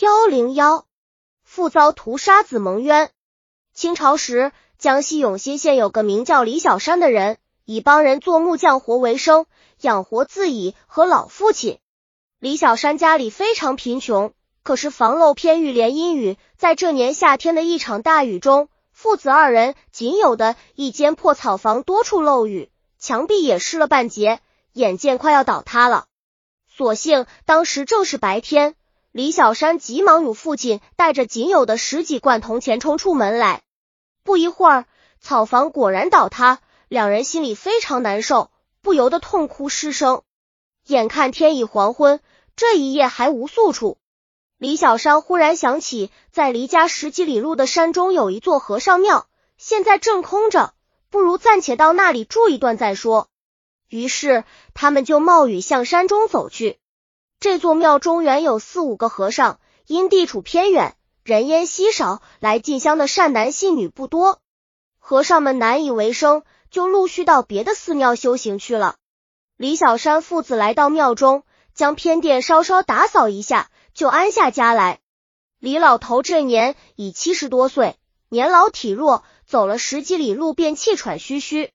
幺零幺，父遭屠杀，子蒙冤。清朝时，江西永新县有个名叫李小山的人，以帮人做木匠活为生，养活自己和老父亲。李小山家里非常贫穷，可是房漏偏遇连阴雨，在这年夏天的一场大雨中，父子二人仅有的一间破草房多处漏雨，墙壁也湿了半截，眼见快要倒塌了。所幸当时正是白天。李小山急忙与父亲带着仅有的十几罐铜钱冲出门来，不一会儿，草房果然倒塌，两人心里非常难受，不由得痛哭失声。眼看天已黄昏，这一夜还无宿处，李小山忽然想起，在离家十几里路的山中有一座和尚庙，现在正空着，不如暂且到那里住一段再说。于是，他们就冒雨向山中走去。这座庙中原有四五个和尚，因地处偏远，人烟稀少，来进香的善男信女不多，和尚们难以为生，就陆续到别的寺庙修行去了。李小山父子来到庙中，将偏殿稍稍打扫一下，就安下家来。李老头这年已七十多岁，年老体弱，走了十几里路便气喘吁吁。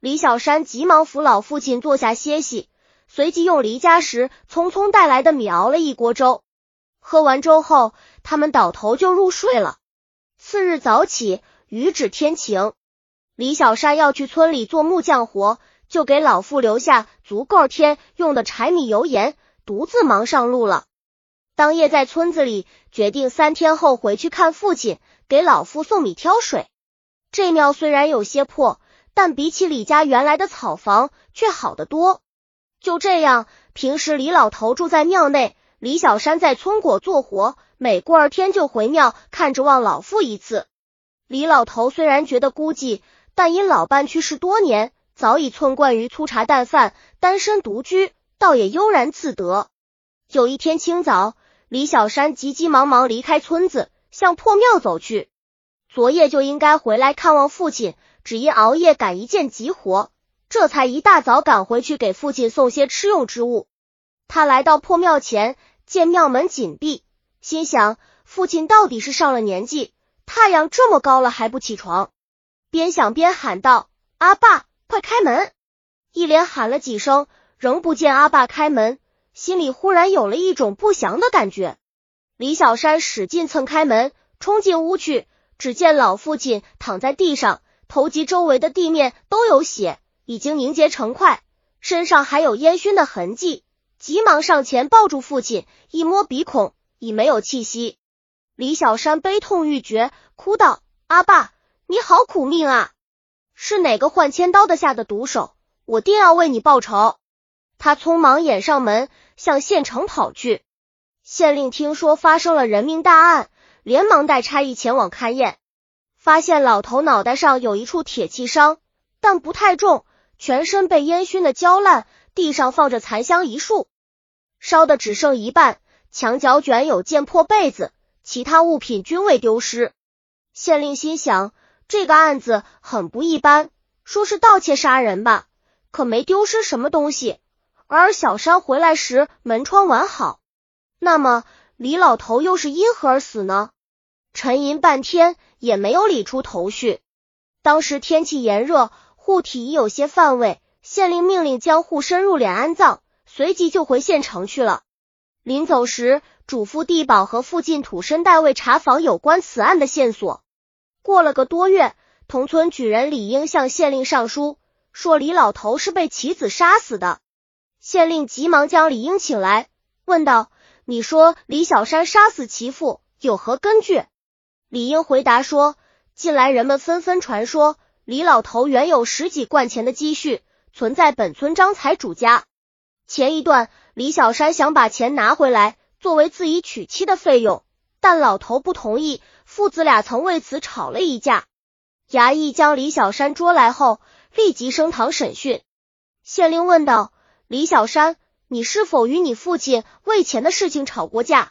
李小山急忙扶老父亲坐下歇息。随即用离家时匆匆带来的米熬了一锅粥，喝完粥后，他们倒头就入睡了。次日早起，雨止天晴，李小山要去村里做木匠活，就给老父留下足够天用的柴米油盐，独自忙上路了。当夜在村子里决定三天后回去看父亲，给老父送米挑水。这庙虽然有些破，但比起李家原来的草房却好得多。就这样，平时李老头住在庙内，李小山在村果做活，每过二天就回庙看着望老父一次。李老头虽然觉得孤寂，但因老伴去世多年，早已寸惯于粗茶淡饭，单身独居，倒也悠然自得。有一天清早，李小山急急忙忙离开村子，向破庙走去。昨夜就应该回来看望父亲，只因熬夜赶一件急活。这才一大早赶回去给父亲送些吃用之物。他来到破庙前，见庙门紧闭，心想父亲到底是上了年纪，太阳这么高了还不起床。边想边喊道：“阿爸，快开门！”一连喊了几声，仍不见阿爸开门，心里忽然有了一种不祥的感觉。李小山使劲蹭开门，冲进屋去，只见老父亲躺在地上，头及周围的地面都有血。已经凝结成块，身上还有烟熏的痕迹，急忙上前抱住父亲，一摸鼻孔，已没有气息。李小山悲痛欲绝，哭道：“阿爸，你好苦命啊！是哪个换千刀的下的毒手？我定要为你报仇！”他匆忙掩上门，向县城跑去。县令听说发生了人命大案，连忙带差役前往勘验，发现老头脑袋上有一处铁器伤，但不太重。全身被烟熏的焦烂，地上放着残香一束，烧的只剩一半。墙角卷有件破被子，其他物品均未丢失。县令心想，这个案子很不一般，说是盗窃杀人吧，可没丢失什么东西。而小山回来时门窗完好，那么李老头又是因何而死呢？沉吟半天也没有理出头绪。当时天气炎热。护体已有些犯胃，县令命令将护身入殓安葬，随即就回县城去了。临走时，嘱咐地保和附近土生代为查访有关此案的线索。过了个多月，同村举人李英向县令上书，说李老头是被其子杀死的。县令急忙将李英请来，问道：“你说李小山杀死其父有何根据？”李英回答说：“近来人们纷纷传说。”李老头原有十几贯钱的积蓄，存在本村张财主家。前一段，李小山想把钱拿回来，作为自己娶妻的费用，但老头不同意，父子俩曾为此吵了一架。衙役将李小山捉来后，立即升堂审讯。县令问道：“李小山，你是否与你父亲为钱的事情吵过架？”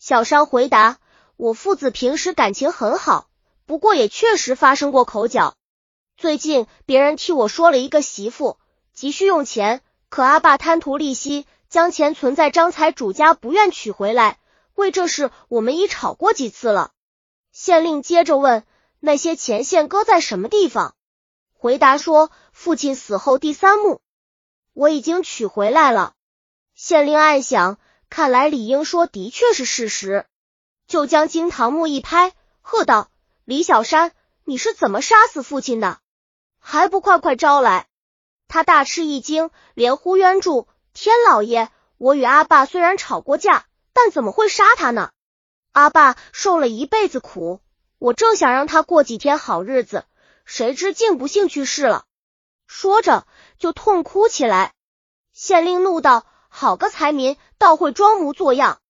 小山回答：“我父子平时感情很好，不过也确实发生过口角。”最近别人替我说了一个媳妇，急需用钱，可阿爸贪图利息，将钱存在张财主家，不愿取回来。为这事我们已吵过几次了。县令接着问：“那些钱现搁在什么地方？”回答说：“父亲死后第三墓，我已经取回来了。”县令暗想，看来李英说的确是事实，就将惊堂木一拍，喝道：“李小山，你是怎么杀死父亲的？还不快快招来！”他大吃一惊，连呼冤住：“天老爷，我与阿爸虽然吵过架，但怎么会杀他呢？”阿爸受了一辈子苦，我正想让他过几天好日子，谁知竟不幸去世了。说着就痛哭起来。县令怒道：“好个财民，倒会装模作样！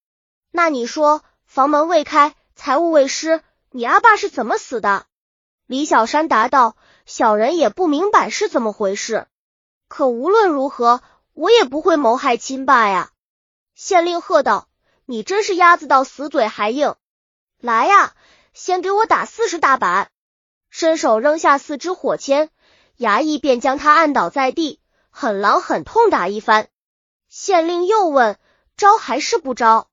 那你说，房门未开，财物未失，你阿爸是怎么死的？”李小山答道：“小人也不明白是怎么回事，可无论如何，我也不会谋害亲爸呀！”县令喝道。你真是鸭子到死嘴还硬！来呀，先给我打四十大板！伸手扔下四支火签，衙役便将他按倒在地，狠狼狠痛打一番。县令又问：招还是不招？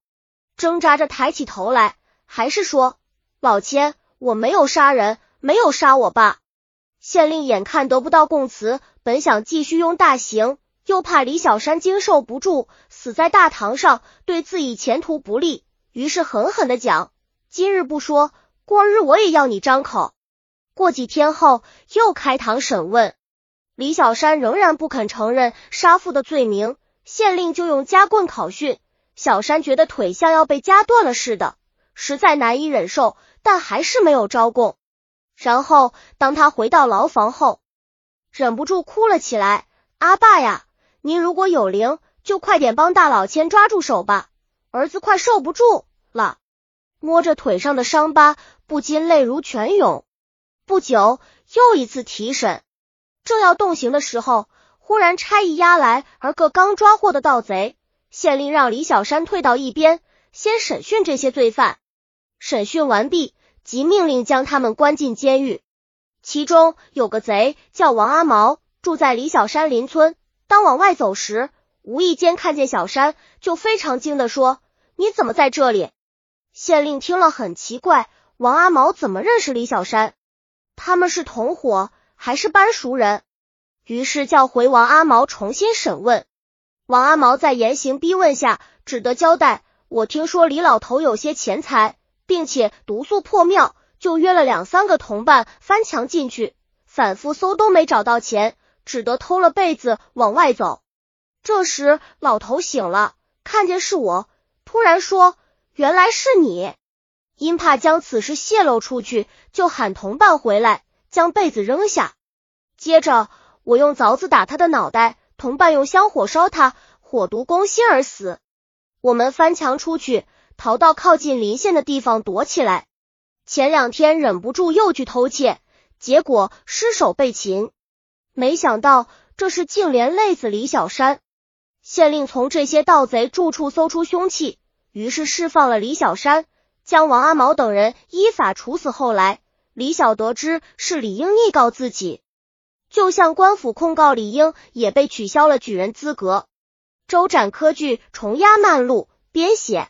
挣扎着抬起头来，还是说：老千，我没有杀人，没有杀我爸。县令眼看得不到供词，本想继续用大刑。又怕李小山经受不住，死在大堂上，对自己前途不利，于是狠狠的讲：今日不说，过日我也要你张口。过几天后，又开堂审问，李小山仍然不肯承认杀父的罪名，县令就用夹棍拷讯。小山觉得腿像要被夹断了似的，实在难以忍受，但还是没有招供。然后当他回到牢房后，忍不住哭了起来：“阿爸呀！”您如果有灵，就快点帮大老千抓住手吧，儿子快受不住了。摸着腿上的伤疤，不禁泪如泉涌。不久，又一次提审，正要动刑的时候，忽然差役押来而个刚抓获的盗贼。县令让李小山退到一边，先审讯这些罪犯。审讯完毕，即命令将他们关进监狱。其中有个贼叫王阿毛，住在李小山邻村。当往外走时，无意间看见小山，就非常惊的说：“你怎么在这里？”县令听了很奇怪，王阿毛怎么认识李小山？他们是同伙还是班熟人？于是叫回王阿毛重新审问。王阿毛在严刑逼问下，只得交代：“我听说李老头有些钱财，并且毒素破庙，就约了两三个同伴翻墙进去，反复搜都没找到钱。”只得偷了被子往外走。这时老头醒了，看见是我，突然说：“原来是你。”因怕将此事泄露出去，就喊同伴回来将被子扔下。接着我用凿子打他的脑袋，同伴用香火烧他，火毒攻心而死。我们翻墙出去，逃到靠近临县的地方躲起来。前两天忍不住又去偷窃，结果失手被擒。没想到这是竟连累死李小山。县令从这些盗贼住处搜出凶器，于是释放了李小山，将王阿毛等人依法处死。后来李小得知是李英逆告自己，就向官府控告李英，也被取消了举人资格。周展科剧重压慢录编写。